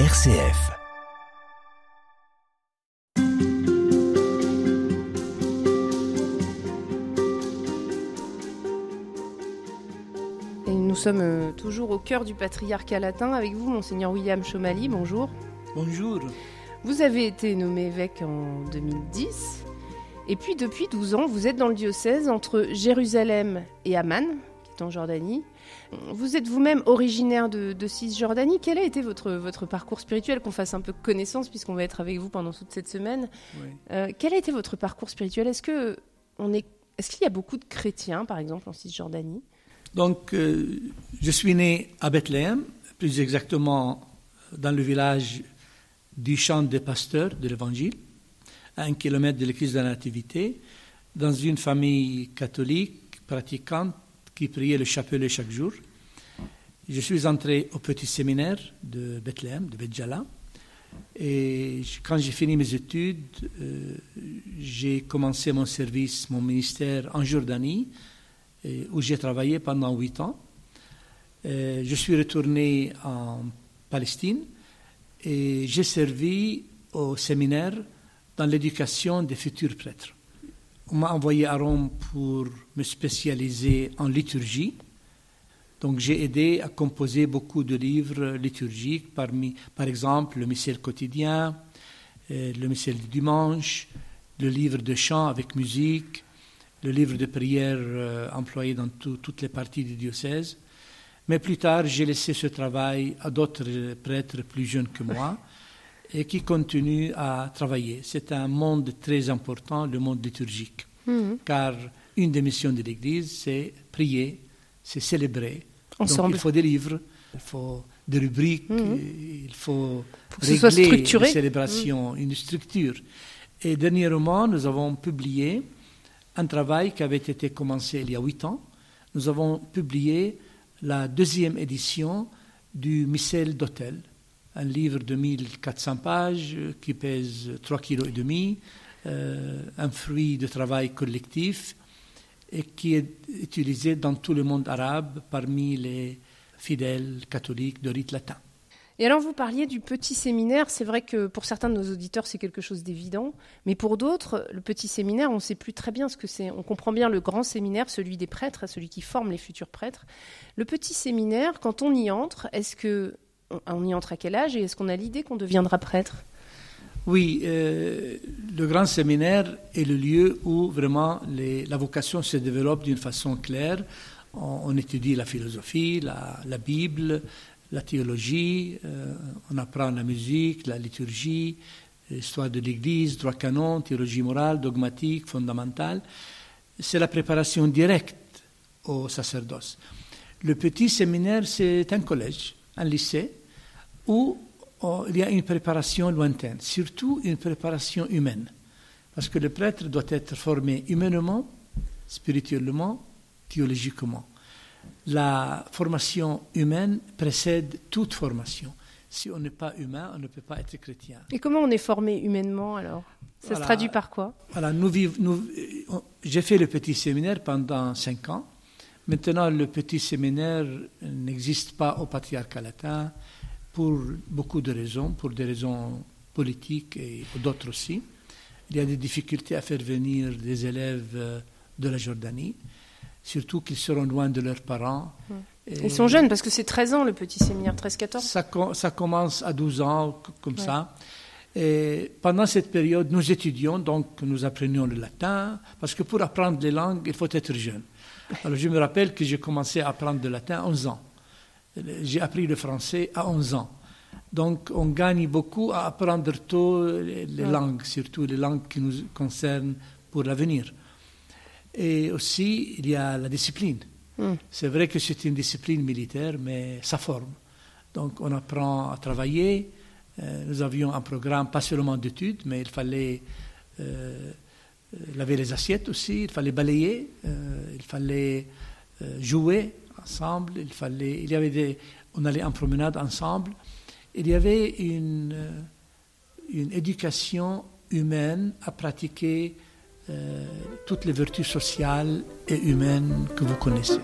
RCF. Et nous sommes euh, toujours au cœur du patriarcat latin avec vous, monseigneur William Chomali. Bonjour. Bonjour. Vous avez été nommé évêque en 2010. Et puis depuis 12 ans, vous êtes dans le diocèse entre Jérusalem et Amman, en Jordanie. Vous êtes vous-même originaire de, de Cisjordanie. Quel a été votre, votre parcours spirituel Qu'on fasse un peu connaissance puisqu'on va être avec vous pendant toute cette semaine. Oui. Euh, quel a été votre parcours spirituel? Est-ce que on est, est-ce qu'il y a beaucoup de chrétiens, par exemple, en Cisjordanie? Donc, euh, je suis né à Bethléem, plus exactement dans le village du champ des pasteurs de l'Évangile, à un kilomètre de l'église de la Nativité, dans une famille catholique pratiquante qui priait le chapelet chaque jour. Je suis entré au petit séminaire de Bethléem, de Betjala, et quand j'ai fini mes études, euh, j'ai commencé mon service, mon ministère en Jordanie, et où j'ai travaillé pendant huit ans. Euh, je suis retourné en Palestine et j'ai servi au séminaire dans l'éducation des futurs prêtres. On m'a envoyé à Rome pour me spécialiser en liturgie. Donc j'ai aidé à composer beaucoup de livres liturgiques, parmi, par exemple le missel quotidien, euh, le missel du dimanche, le livre de chant avec musique, le livre de prière euh, employé dans tout- toutes les parties du diocèse. Mais plus tard, j'ai laissé ce travail à d'autres prêtres plus jeunes que moi et qui continuent à travailler. C'est un monde très important, le monde liturgique, Mhm. car une des missions de l'Église, c'est prier, c'est célébrer. Donc Ensemble. il faut des livres, il faut des rubriques, Mhm. il faut, Faut régler les célébrations, une structure. Et dernièrement, nous avons publié un travail qui avait été commencé il y a huit ans. Nous avons publié la deuxième édition du Missel d'Hôtel, un livre de 1400 pages euh, qui pèse 3,5 kg, euh, un fruit de travail collectif et qui est utilisé dans tout le monde arabe parmi les fidèles catholiques de rite latin. Et alors vous parliez du petit séminaire, c'est vrai que pour certains de nos auditeurs c'est quelque chose d'évident, mais pour d'autres, le petit séminaire, on ne sait plus très bien ce que c'est. On comprend bien le grand séminaire, celui des prêtres, celui qui forme les futurs prêtres. Le petit séminaire, quand on y entre, est-ce que on- y entre à quel âge et est-ce qu'on a l'idée qu'on deviendra prêtre? Oui, euh, le grand séminaire est le lieu où vraiment la vocation se développe d'une façon claire. On, étudie la philosophie, la, la Bible, la théologie, euh, on apprend la musique, la liturgie, l'histoire de l'Église, droit canon, théologie morale, dogmatique, fondamentale. C'est la préparation directe au sacerdoce. Le petit séminaire, c'est un collège, un lycée, où oh, il y a une préparation lointaine, surtout une préparation humaine. Parce que le prêtre doit être formé humainement, spirituellement, théologiquement. La formation humaine précède toute formation. Si on n'est pas humain, on ne peut pas être chrétien. Et comment on est formé humainement alors? Ça se traduit par quoi? Voilà, nous viv- nous- euh, j'ai fait le petit séminaire pendant cinq ans. Maintenant, le petit séminaire n'existe pas au patriarcat latin pour beaucoup de raisons, pour des raisons politiques et d'autres aussi. Il y a des difficultés à faire venir des élèves euh, de la Jordanie, surtout qu'ils seront loin de leurs parents. Et Ils sont jeunes parce que c'est 13 ans le petit séminaire, 13-14. ça, co- ça commence à 12 ans, comme Ouais. ça. Et pendant cette période, nous étudions, donc nous apprenions le latin, parce que pour apprendre les langues, il faut être jeune. Alors je me rappelle que j'ai commencé à apprendre le latin à 11 ans. J'ai appris le français à 11 ans. Donc on gagne beaucoup à apprendre tôt les, les Ouais. langues, surtout les langues qui nous concernent pour l'avenir. Et aussi, il y a la discipline. Mm. C'est vrai que c'est une discipline militaire, mais ça forme. Donc on apprend à travailler. Euh, nous avions un programme, pas seulement d'études, mais il fallait euh, euh, laver les assiettes aussi, il fallait balayer, il fallait jouer ensemble, il, fallait, il y avait des, on allait en promenade ensemble. Il y avait une, une éducation humaine à pratiquer toutes les vertus sociales et humaines que vous connaissez.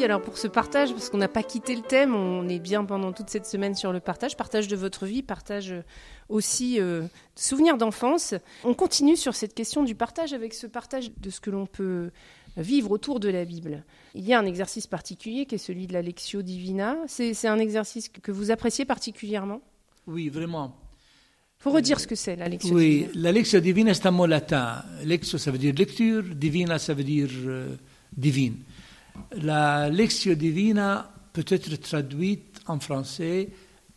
Merci alors pour ce partage, parce qu'on n'a pas quitté le thème, on est bien pendant toute cette semaine sur le partage, partage de votre vie, partage euh, aussi euh, de souvenirs d'enfance. On continue sur cette question du partage avec ce partage de ce que l'on peut vivre autour de la Bible. Il y a un exercice particulier qui est celui de la Lectio Divina. C'est un exercice que vous appréciez particulièrement? Oui, vraiment. Il faut redire ce que c'est la Lectio oui, Divina. Oui, la Lectio Divina c'est un mot latin. Lectio ça veut dire lecture, Divina ça veut dire euh, divine. La Lectio Divina peut être traduite en français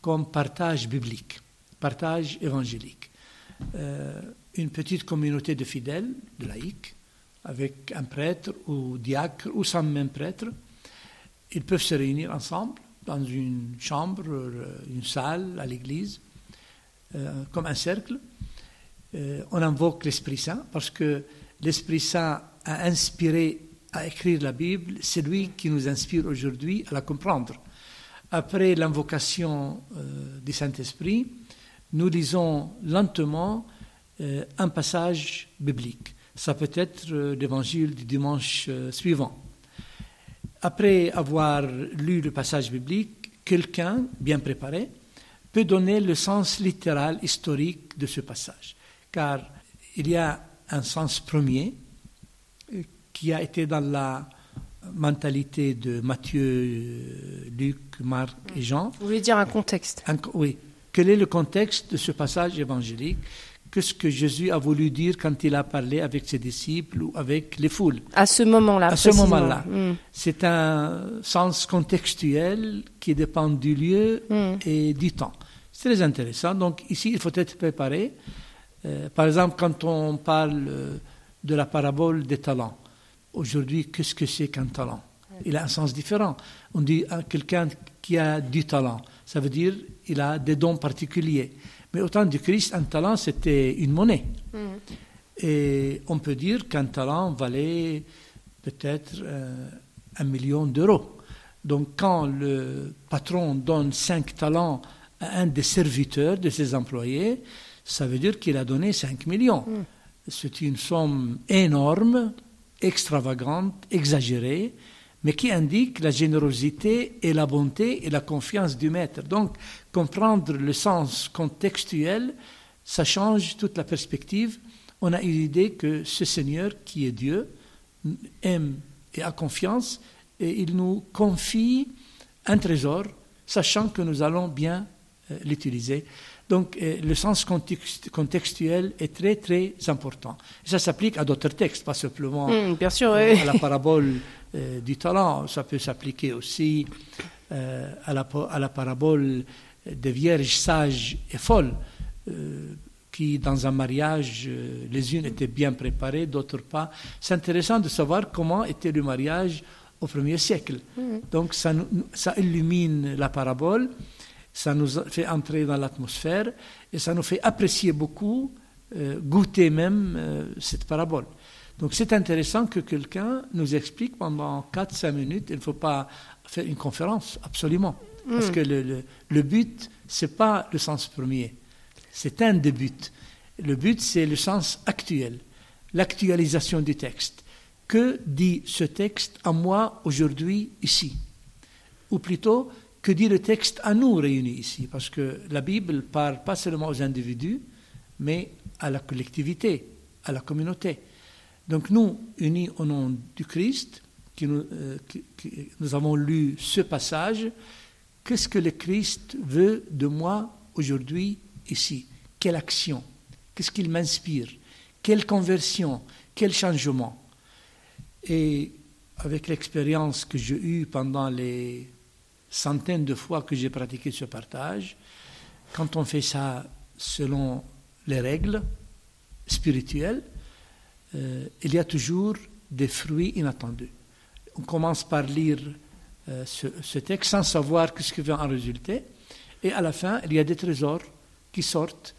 comme partage biblique, partage évangélique. Euh, une petite communauté de fidèles, de laïcs, avec un prêtre ou diacre ou sans même prêtre. Ils peuvent se réunir ensemble dans une chambre, euh, une salle à l'église, euh, comme un cercle. On invoque l'Esprit Saint parce que l'Esprit Saint a inspiré à écrire la Bible, c'est lui qui nous inspire aujourd'hui à la comprendre. Après l'invocation du Saint-Esprit, nous lisons lentement un passage biblique. Ça peut être l'évangile du dimanche suivant. Après avoir lu le passage biblique, quelqu'un bien préparé peut donner le sens littéral historique de ce passage. Car il y a un sens premier qui a été dans la mentalité de Matthieu, Luc, Marc et Jean. Vous voulez dire un contexte un, Oui. Quel est le contexte de ce passage évangélique? Qu'est-ce que Jésus a voulu dire quand il a parlé avec ses disciples ou avec les foules? À ce moment-là. À ce moment-là. Mm. C'est un sens contextuel qui dépend du lieu mm. et du temps. C'est très intéressant. Donc ici, il faut être préparé. Euh, par exemple, quand on parle de la parabole des talents, aujourd'hui, qu'est-ce que c'est qu'un talent Il a un sens différent. On dit à quelqu'un qui a du talent, ça veut dire il a des dons particuliers. Mais au temps du Christ, un talent, c'était une monnaie. Mm. Et on peut dire qu'un talent valait peut-être euh, un million d'euros. Donc quand le patron donne cinq talents à un des serviteurs de ses employés, ça veut dire qu'il a donné 5 millions. Mm. C'est une somme énorme, extravagante, exagérée, mais qui indique la générosité et la bonté et la confiance du maître. Donc, comprendre le sens contextuel, ça change toute la perspective. On a une idée que ce Seigneur, qui est Dieu, aime et a confiance, et il nous confie un trésor, sachant que nous allons bien euh, l'utiliser. Donc euh, le sens contextuel est très très important. ça s'applique à d'autres textes, pas simplement mmh, bien sûr, euh, à la parabole euh, du talent. Ça peut s'appliquer aussi à la, à, la, parabole des vierges sages et folles, qui dans un mariage, les unes étaient bien préparées, d'autres pas. C'est intéressant de savoir comment était le mariage au premier siècle. Mmh. Donc ça, ça illumine la parabole ça nous fait entrer dans l'atmosphère et ça nous fait apprécier beaucoup, euh, goûter même euh, cette parabole. Donc c'est intéressant que quelqu'un nous explique pendant 4-5 minutes, il ne faut pas faire une conférence, absolument. Parce mm. que le, le, but, ce n'est pas le sens premier, c'est un des buts. Le but, c'est le sens actuel, l'actualisation du texte. Que dit ce texte à moi aujourd'hui, ici? Ou plutôt, que dit le texte à nous réunis ici Parce que la Bible parle pas seulement aux individus, mais à la collectivité, à la communauté. Donc nous, unis au nom du Christ, qui nous, euh, nous avons lu ce passage, qu'est-ce que le Christ veut de moi aujourd'hui ici? Quelle action? Qu'est-ce qu'il m'inspire? Quelle conversion? Quel changement? Et avec l'expérience que j'ai eue pendant les centaines de fois que j'ai pratiqué ce partage, quand on fait ça selon les règles spirituelles, euh, il y a toujours des fruits inattendus. On commence par lire euh, ce, texte sans savoir ce qui va en résulter, et à la fin, il y a des trésors qui sortent,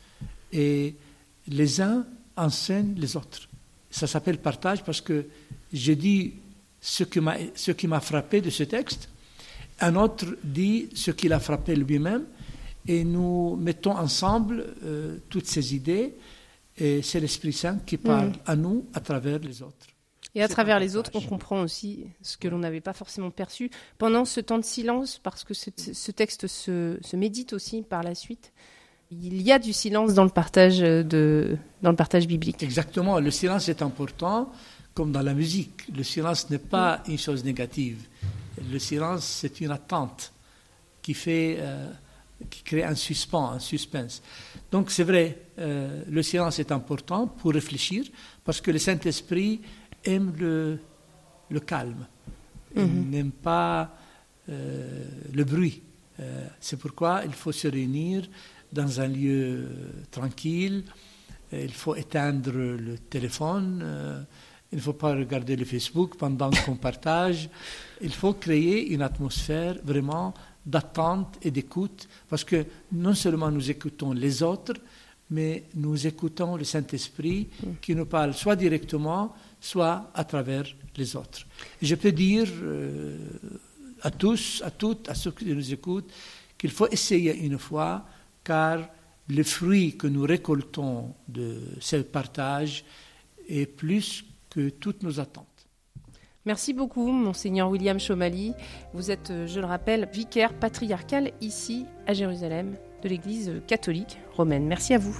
et les uns enseignent les autres. Ça s'appelle partage parce que j'ai dit ce qui m'a frappé de ce texte, un autre dit ce qu'il a frappé lui-même, et nous mettons ensemble euh, toutes ces idées, et c'est l'Esprit Saint qui parle mm. à nous à travers les autres. Et à travers les autres, on comprend aussi ce que l'on n'avait pas forcément perçu pendant ce temps de silence, parce que ce, ce texte se, se, médite aussi par la suite. Il y a du silence dans le partage, de, dans le partage biblique. Exactement, le silence est important, comme dans la musique. Le silence n'est pas une chose négative. Le silence, c'est une attente qui fait... Euh, qui crée un suspens, un suspense. Donc c'est vrai, euh, le silence est important pour réfléchir, parce que le Saint-Esprit aime le, le calme, il mhm. n'aime pas euh, le bruit. C'est pourquoi il faut se réunir dans un lieu tranquille, il faut éteindre le téléphone, il ne faut pas regarder le Facebook pendant qu'on partage, il faut créer une atmosphère vraiment d'attente et d'écoute, parce que non seulement nous écoutons les autres, mais nous écoutons le Saint-Esprit qui nous parle soit directement, soit à travers les autres. Je peux dire euh, à tous, à toutes, à ceux qui nous écoutent, qu'il faut essayer une fois, car le fruit que nous récoltons de ce partage est plus toutes nos attentes. Merci beaucoup, Monseigneur William Chomali. Vous êtes, euh, je le rappelle, vicaire patriarcal ici à Jérusalem de l'Église catholique romaine. Merci à vous.